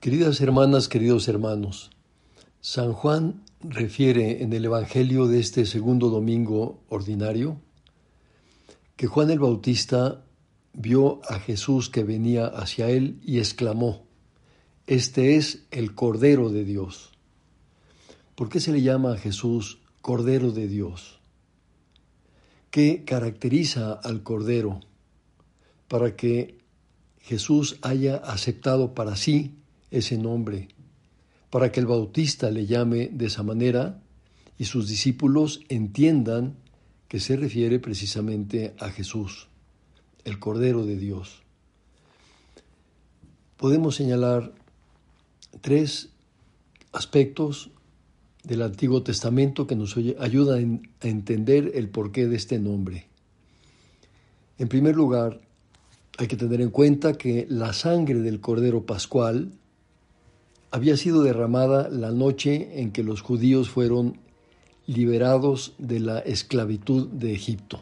Queridas hermanas, queridos hermanos, San Juan refiere en el Evangelio de este segundo domingo ordinario que Juan el Bautista vio a Jesús que venía hacia él y exclamó, Este es el Cordero de Dios. ¿Por qué se le llama a Jesús Cordero de Dios? ¿Qué caracteriza al Cordero para que Jesús haya aceptado para sí ese nombre, para que el Bautista le llame de esa manera y sus discípulos entiendan que se refiere precisamente a Jesús? el Cordero de Dios. Podemos señalar tres aspectos del Antiguo Testamento que nos ayudan a entender el porqué de este nombre. En primer lugar, hay que tener en cuenta que la sangre del Cordero Pascual había sido derramada la noche en que los judíos fueron liberados de la esclavitud de Egipto.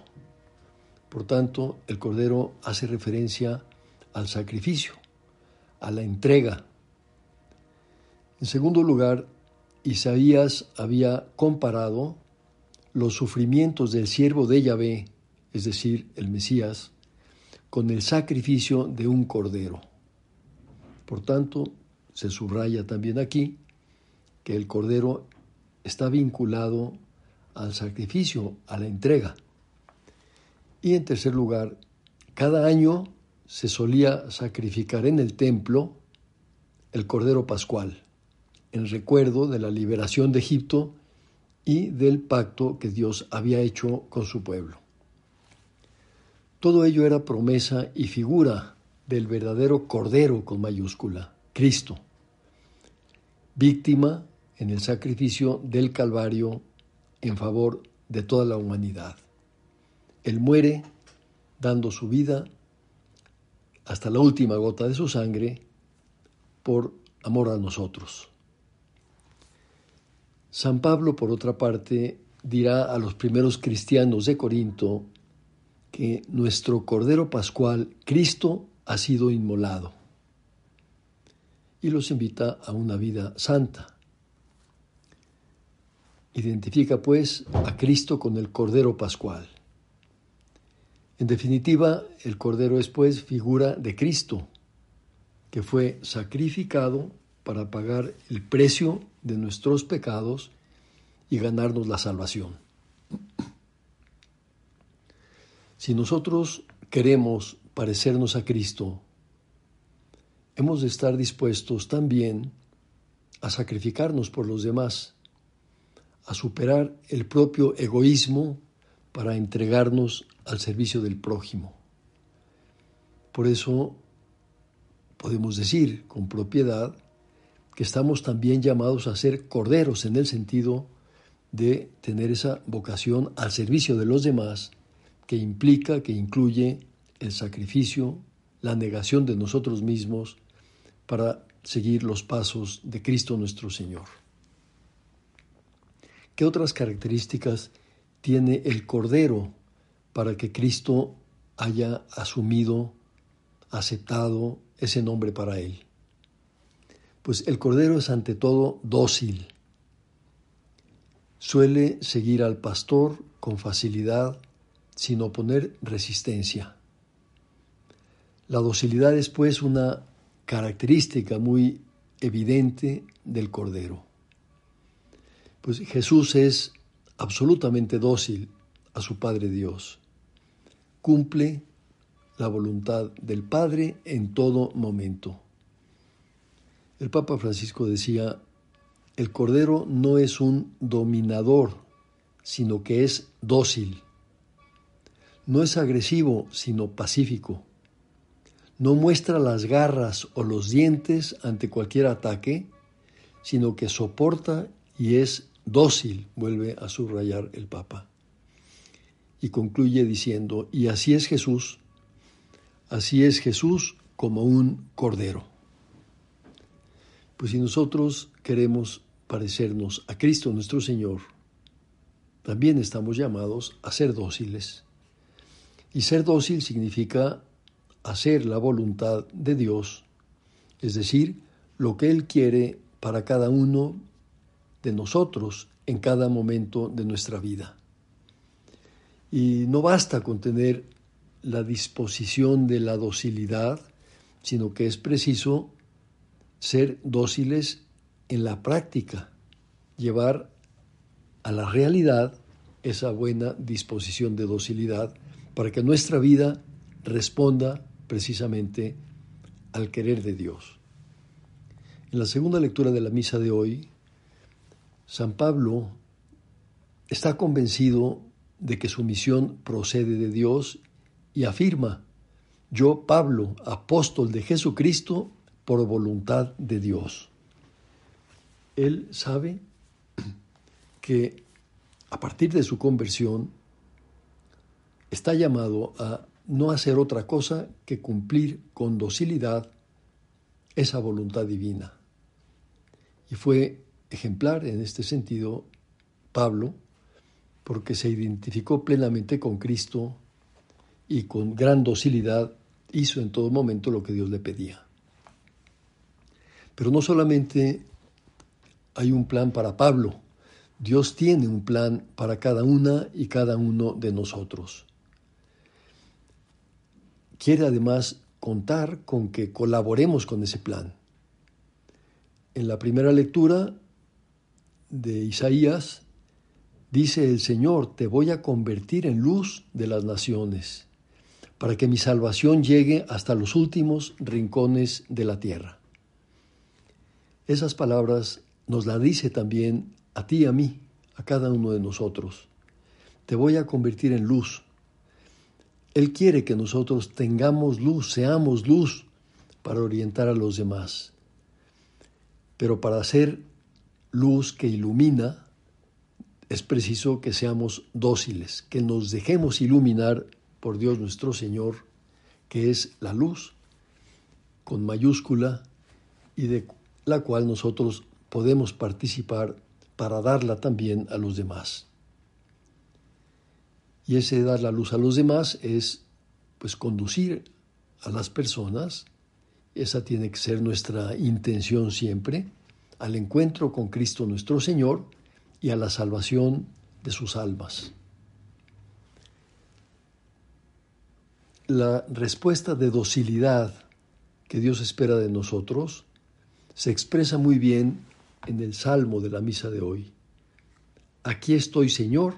Por tanto, el Cordero hace referencia al sacrificio, a la entrega. En segundo lugar, Isaías había comparado los sufrimientos del siervo de Yahvé, es decir, el Mesías, con el sacrificio de un cordero. Por tanto, se subraya también aquí que el cordero está vinculado al sacrificio, a la entrega. Y en tercer lugar, cada año se solía sacrificar en el templo el Cordero Pascual, en recuerdo de la liberación de Egipto y del pacto que Dios había hecho con su pueblo. Todo ello era promesa y figura del verdadero Cordero con mayúscula, Cristo, víctima en el sacrificio del Calvario en favor de toda la humanidad. Él muere dando su vida hasta la última gota de su sangre por amor a nosotros. San Pablo, por otra parte, dirá a los primeros cristianos de Corinto que nuestro Cordero Pascual, Cristo, ha sido inmolado y los invita a una vida santa. Identifica pues a Cristo con el Cordero Pascual. En definitiva, el Cordero es pues figura de Cristo, que fue sacrificado para pagar el precio de nuestros pecados y ganarnos la salvación. Si nosotros queremos parecernos a Cristo, hemos de estar dispuestos también a sacrificarnos por los demás, a superar el propio egoísmo para entregarnos al servicio del prójimo. Por eso podemos decir con propiedad que estamos también llamados a ser corderos en el sentido de tener esa vocación al servicio de los demás que implica, que incluye el sacrificio, la negación de nosotros mismos para seguir los pasos de Cristo nuestro Señor. ¿Qué otras características tiene el Cordero para que Cristo haya asumido, aceptado ese nombre para él. Pues el Cordero es ante todo dócil. Suele seguir al pastor con facilidad, sin oponer resistencia. La docilidad es pues una característica muy evidente del Cordero. Pues Jesús es absolutamente dócil a su Padre Dios. Cumple la voluntad del Padre en todo momento. El Papa Francisco decía, el Cordero no es un dominador, sino que es dócil. No es agresivo, sino pacífico. No muestra las garras o los dientes ante cualquier ataque, sino que soporta y es dócil, vuelve a subrayar el Papa. Y concluye diciendo, y así es Jesús, así es Jesús como un cordero. Pues si nosotros queremos parecernos a Cristo nuestro Señor, también estamos llamados a ser dóciles. Y ser dócil significa hacer la voluntad de Dios, es decir, lo que Él quiere para cada uno de nosotros en cada momento de nuestra vida. Y no basta con tener la disposición de la docilidad, sino que es preciso ser dóciles en la práctica, llevar a la realidad esa buena disposición de docilidad para que nuestra vida responda precisamente al querer de Dios. En la segunda lectura de la misa de hoy, San Pablo está convencido de que su misión procede de Dios y afirma, yo, Pablo, apóstol de Jesucristo, por voluntad de Dios. Él sabe que a partir de su conversión está llamado a no hacer otra cosa que cumplir con docilidad esa voluntad divina. Y fue ejemplar en este sentido Pablo, porque se identificó plenamente con Cristo y con gran docilidad hizo en todo momento lo que Dios le pedía. Pero no solamente hay un plan para Pablo, Dios tiene un plan para cada una y cada uno de nosotros quiere además contar con que colaboremos con ese plan. En la primera lectura de Isaías dice el Señor, te voy a convertir en luz de las naciones, para que mi salvación llegue hasta los últimos rincones de la tierra. Esas palabras nos las dice también a ti y a mí, a cada uno de nosotros. Te voy a convertir en luz él quiere que nosotros tengamos luz, seamos luz para orientar a los demás. Pero para ser luz que ilumina, es preciso que seamos dóciles, que nos dejemos iluminar por Dios nuestro Señor, que es la luz con mayúscula y de la cual nosotros podemos participar para darla también a los demás. Y ese dar la luz a los demás es pues conducir a las personas, esa tiene que ser nuestra intención siempre, al encuentro con Cristo nuestro Señor y a la salvación de sus almas. La respuesta de docilidad que Dios espera de nosotros se expresa muy bien en el salmo de la misa de hoy. Aquí estoy, Señor,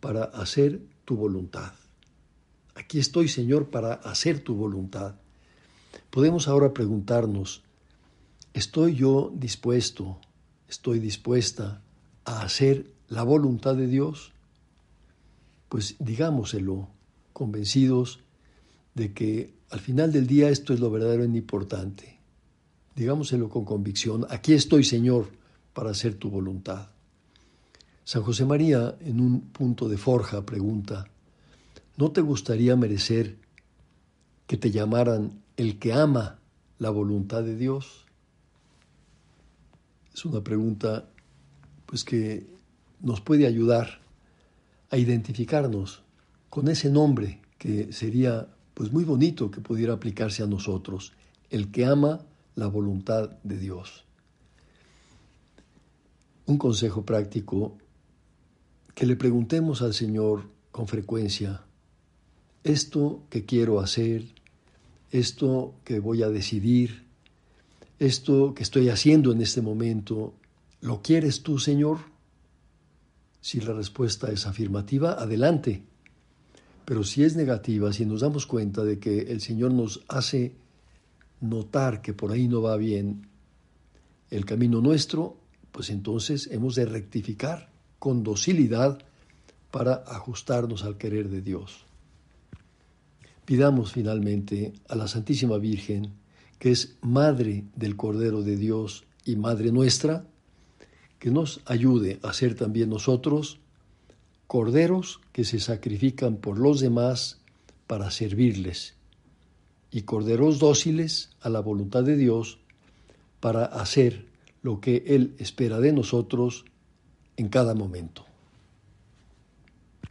para hacer tu voluntad. Aquí estoy, Señor, para hacer tu voluntad. Podemos ahora preguntarnos, ¿estoy yo dispuesto, estoy dispuesta a hacer la voluntad de Dios? Pues digámoselo, convencidos de que al final del día esto es lo verdaderamente importante. Digámoselo con convicción, aquí estoy, Señor, para hacer tu voluntad. San José María, en un punto de forja, pregunta, ¿no te gustaría merecer que te llamaran el que ama la voluntad de Dios? Es una pregunta pues que nos puede ayudar a identificarnos con ese nombre que sería pues muy bonito que pudiera aplicarse a nosotros, el que ama la voluntad de Dios. Un consejo práctico que le preguntemos al Señor con frecuencia, esto que quiero hacer, esto que voy a decidir, esto que estoy haciendo en este momento, ¿lo quieres tú, Señor? Si la respuesta es afirmativa, adelante. Pero si es negativa, si nos damos cuenta de que el Señor nos hace notar que por ahí no va bien el camino nuestro, pues entonces hemos de rectificar con docilidad para ajustarnos al querer de Dios. Pidamos finalmente a la Santísima Virgen, que es Madre del Cordero de Dios y Madre nuestra, que nos ayude a ser también nosotros corderos que se sacrifican por los demás para servirles y corderos dóciles a la voluntad de Dios para hacer lo que Él espera de nosotros en cada momento.